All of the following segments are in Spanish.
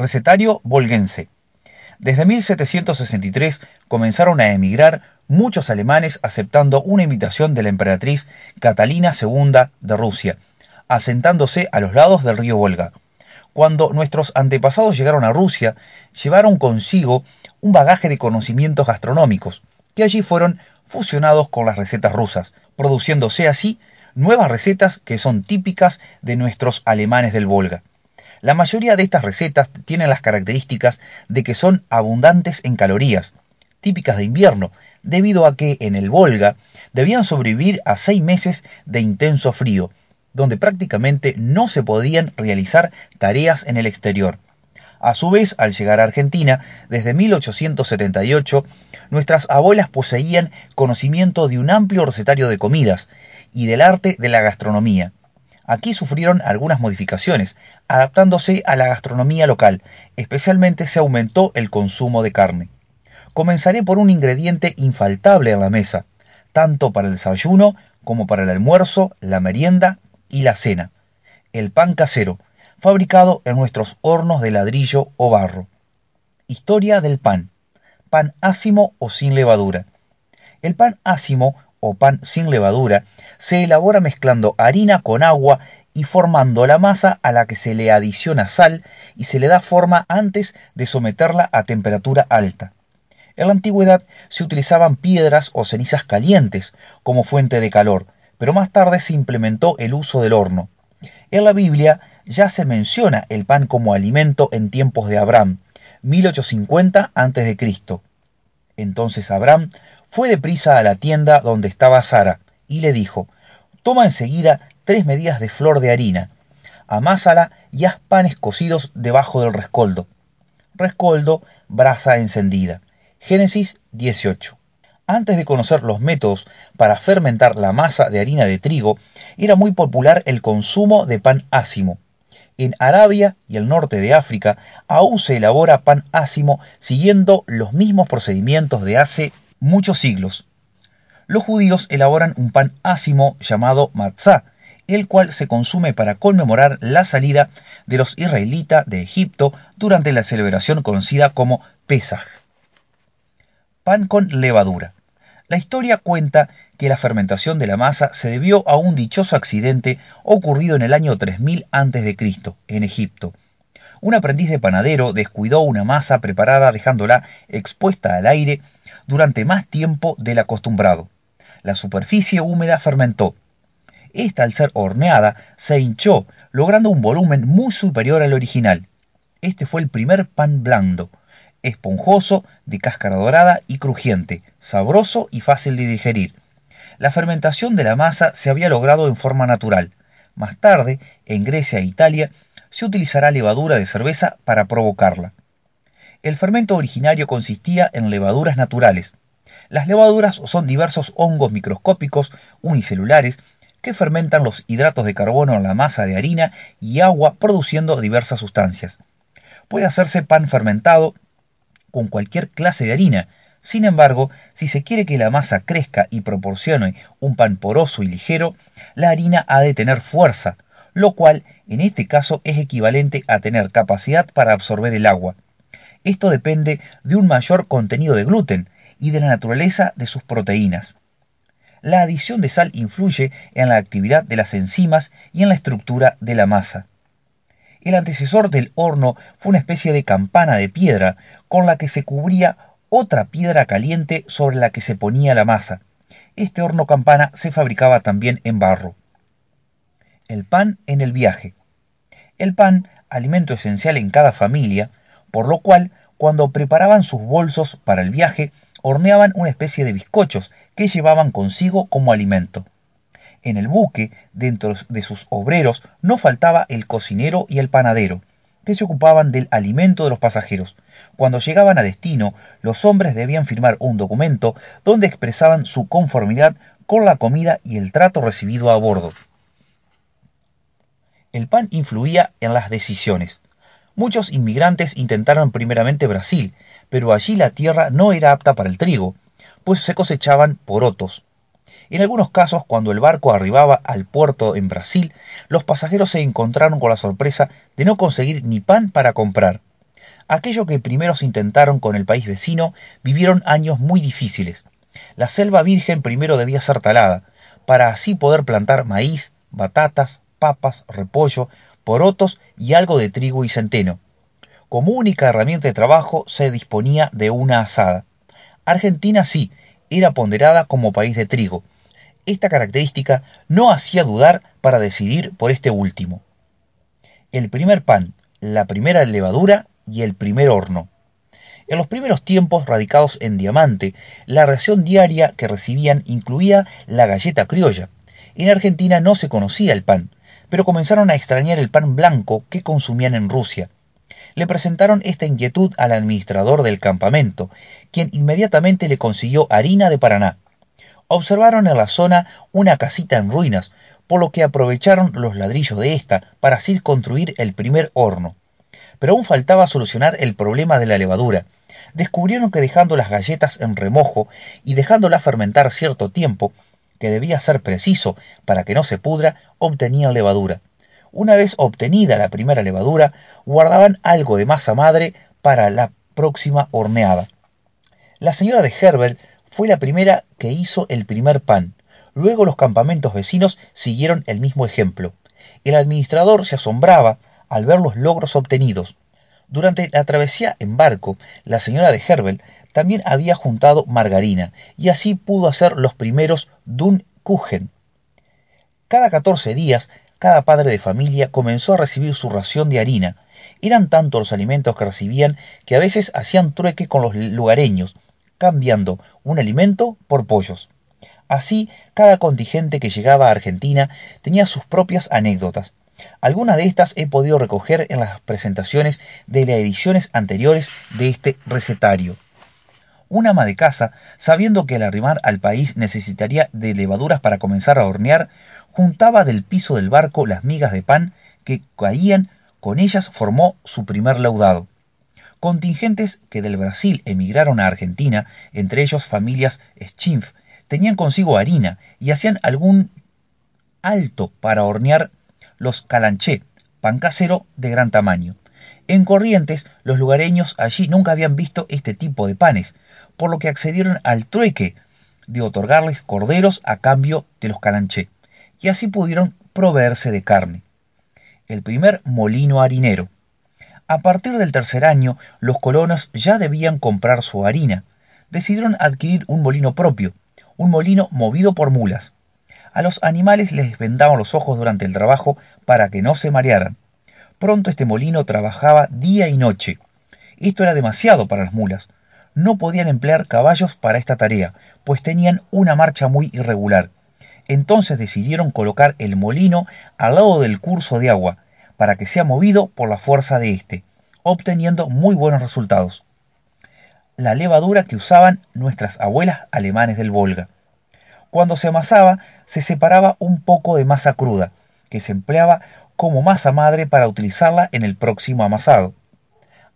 Recetario volguense. Desde 1763 comenzaron a emigrar muchos alemanes aceptando una invitación de la emperatriz Catalina II de Rusia, asentándose a los lados del río Volga. Cuando nuestros antepasados llegaron a Rusia, llevaron consigo un bagaje de conocimientos gastronómicos, que allí fueron fusionados con las recetas rusas, produciéndose así nuevas recetas que son típicas de nuestros alemanes del Volga. La mayoría de estas recetas tienen las características de que son abundantes en calorías, típicas de invierno, debido a que en el Volga debían sobrevivir a seis meses de intenso frío, donde prácticamente no se podían realizar tareas en el exterior. A su vez, al llegar a Argentina, desde 1878, nuestras abuelas poseían conocimiento de un amplio recetario de comidas y del arte de la gastronomía. Aquí sufrieron algunas modificaciones, adaptándose a la gastronomía local, especialmente se aumentó el consumo de carne. Comenzaré por un ingrediente infaltable en la mesa, tanto para el desayuno como para el almuerzo, la merienda y la cena, el pan casero, fabricado en nuestros hornos de ladrillo o barro. Historia del pan. Pan ácimo o sin levadura. El pan ácimo o pan sin levadura se elabora mezclando harina con agua y formando la masa a la que se le adiciona sal y se le da forma antes de someterla a temperatura alta. En la antigüedad se utilizaban piedras o cenizas calientes como fuente de calor, pero más tarde se implementó el uso del horno. En la Biblia ya se menciona el pan como alimento en tiempos de Abraham, 1850 a.C. Entonces Abraham fue deprisa a la tienda donde estaba Sara y le dijo, Toma enseguida tres medidas de flor de harina, amásala y haz panes cocidos debajo del rescoldo. Rescoldo, brasa encendida. Génesis 18. Antes de conocer los métodos para fermentar la masa de harina de trigo, era muy popular el consumo de pan ácimo. En Arabia y el norte de África aún se elabora pan ácimo siguiendo los mismos procedimientos de hace muchos siglos. Los judíos elaboran un pan ácimo llamado matzah, el cual se consume para conmemorar la salida de los israelitas de Egipto durante la celebración conocida como Pesach. Pan con levadura. La historia cuenta que la fermentación de la masa se debió a un dichoso accidente ocurrido en el año 3000 a.C., en Egipto. Un aprendiz de panadero descuidó una masa preparada dejándola expuesta al aire durante más tiempo del acostumbrado. La superficie húmeda fermentó. Esta, al ser horneada, se hinchó, logrando un volumen muy superior al original. Este fue el primer pan blando esponjoso, de cáscara dorada y crujiente, sabroso y fácil de digerir. La fermentación de la masa se había logrado en forma natural. Más tarde, en Grecia e Italia, se utilizará levadura de cerveza para provocarla. El fermento originario consistía en levaduras naturales. Las levaduras son diversos hongos microscópicos unicelulares que fermentan los hidratos de carbono en la masa de harina y agua produciendo diversas sustancias. Puede hacerse pan fermentado, con cualquier clase de harina. Sin embargo, si se quiere que la masa crezca y proporcione un pan poroso y ligero, la harina ha de tener fuerza, lo cual en este caso es equivalente a tener capacidad para absorber el agua. Esto depende de un mayor contenido de gluten y de la naturaleza de sus proteínas. La adición de sal influye en la actividad de las enzimas y en la estructura de la masa. El antecesor del horno fue una especie de campana de piedra con la que se cubría otra piedra caliente sobre la que se ponía la masa. Este horno campana se fabricaba también en barro. El pan en el viaje. El pan, alimento esencial en cada familia, por lo cual, cuando preparaban sus bolsos para el viaje, horneaban una especie de bizcochos que llevaban consigo como alimento. En el buque, dentro de sus obreros, no faltaba el cocinero y el panadero, que se ocupaban del alimento de los pasajeros. Cuando llegaban a destino, los hombres debían firmar un documento donde expresaban su conformidad con la comida y el trato recibido a bordo. El pan influía en las decisiones. Muchos inmigrantes intentaron primeramente Brasil, pero allí la tierra no era apta para el trigo, pues se cosechaban porotos. En algunos casos, cuando el barco arribaba al puerto en Brasil, los pasajeros se encontraron con la sorpresa de no conseguir ni pan para comprar. Aquellos que primero se intentaron con el país vecino vivieron años muy difíciles. La selva virgen primero debía ser talada, para así poder plantar maíz, batatas, papas, repollo, porotos y algo de trigo y centeno. Como única herramienta de trabajo se disponía de una asada. Argentina sí, era ponderada como país de trigo. Esta característica no hacía dudar para decidir por este último. El primer pan, la primera levadura y el primer horno. En los primeros tiempos radicados en Diamante, la ración diaria que recibían incluía la galleta criolla. En Argentina no se conocía el pan, pero comenzaron a extrañar el pan blanco que consumían en Rusia. Le presentaron esta inquietud al administrador del campamento, quien inmediatamente le consiguió harina de Paraná. Observaron en la zona una casita en ruinas, por lo que aprovecharon los ladrillos de ésta para así construir el primer horno pero aún faltaba solucionar el problema de la levadura. Descubrieron que dejando las galletas en remojo y dejándolas fermentar cierto tiempo, que debía ser preciso para que no se pudra, obtenían levadura. Una vez obtenida la primera levadura, guardaban algo de masa madre para la próxima horneada. La señora de Herbert fue la primera que hizo el primer pan. Luego los campamentos vecinos siguieron el mismo ejemplo. El administrador se asombraba al ver los logros obtenidos. Durante la travesía en barco, la señora de Herbel también había juntado margarina y así pudo hacer los primeros Dunkuchen. Cada 14 días, cada padre de familia comenzó a recibir su ración de harina. Eran tantos los alimentos que recibían que a veces hacían trueque con los lugareños, cambiando un alimento por pollos. Así, cada contingente que llegaba a Argentina tenía sus propias anécdotas. Algunas de estas he podido recoger en las presentaciones de las ediciones anteriores de este recetario. Un ama de casa, sabiendo que al arrimar al país necesitaría de levaduras para comenzar a hornear, juntaba del piso del barco las migas de pan que caían, con ellas formó su primer laudado. Contingentes que del Brasil emigraron a Argentina, entre ellos familias Schimpf, tenían consigo harina y hacían algún alto para hornear los calanché, pan casero de gran tamaño. En Corrientes, los lugareños allí nunca habían visto este tipo de panes, por lo que accedieron al trueque de otorgarles corderos a cambio de los calanché, y así pudieron proveerse de carne. El primer molino harinero. A partir del tercer año, los colonos ya debían comprar su harina. Decidieron adquirir un molino propio, un molino movido por mulas. A los animales les vendaban los ojos durante el trabajo para que no se marearan. Pronto este molino trabajaba día y noche. Esto era demasiado para las mulas. No podían emplear caballos para esta tarea, pues tenían una marcha muy irregular. Entonces decidieron colocar el molino al lado del curso de agua, para que sea movido por la fuerza de éste, obteniendo muy buenos resultados. La levadura que usaban nuestras abuelas alemanes del Volga. Cuando se amasaba, se separaba un poco de masa cruda, que se empleaba como masa madre para utilizarla en el próximo amasado.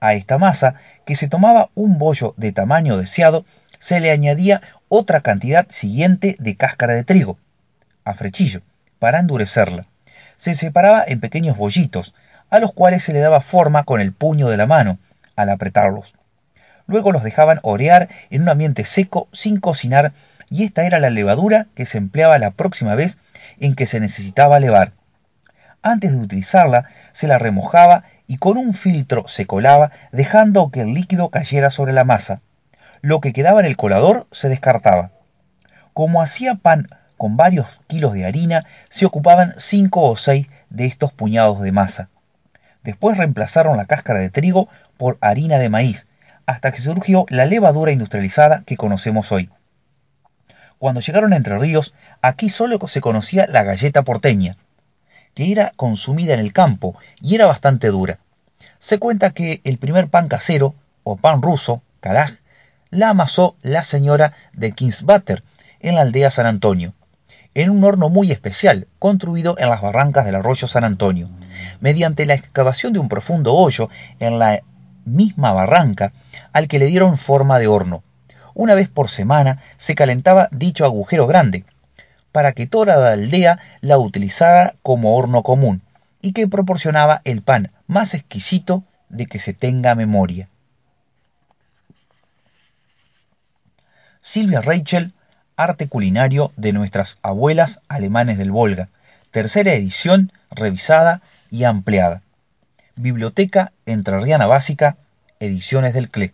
A esta masa, que se tomaba un bollo de tamaño deseado, se le añadía otra cantidad siguiente de cáscara de trigo, a frechillo, para endurecerla. Se separaba en pequeños bollitos, a los cuales se le daba forma con el puño de la mano, al apretarlos. Luego los dejaban orear en un ambiente seco sin cocinar y esta era la levadura que se empleaba la próxima vez en que se necesitaba levar. Antes de utilizarla, se la remojaba y con un filtro se colaba, dejando que el líquido cayera sobre la masa. Lo que quedaba en el colador se descartaba. Como hacía pan con varios kilos de harina, se ocupaban cinco o seis de estos puñados de masa. Después reemplazaron la cáscara de trigo por harina de maíz, hasta que surgió la levadura industrializada que conocemos hoy. Cuando llegaron a Entre Ríos, aquí solo se conocía la galleta porteña, que era consumida en el campo y era bastante dura. Se cuenta que el primer pan casero, o pan ruso, calaj, la amasó la señora de Kingsbutter en la aldea San Antonio, en un horno muy especial, construido en las barrancas del arroyo San Antonio. Mediante la excavación de un profundo hoyo en la misma barranca, al que le dieron forma de horno una vez por semana se calentaba dicho agujero grande, para que toda la aldea la utilizara como horno común, y que proporcionaba el pan más exquisito de que se tenga memoria. Silvia Reichel, Arte Culinario de nuestras abuelas alemanes del Volga, tercera edición, revisada y ampliada. Biblioteca Entrerriana Básica, Ediciones del CLE.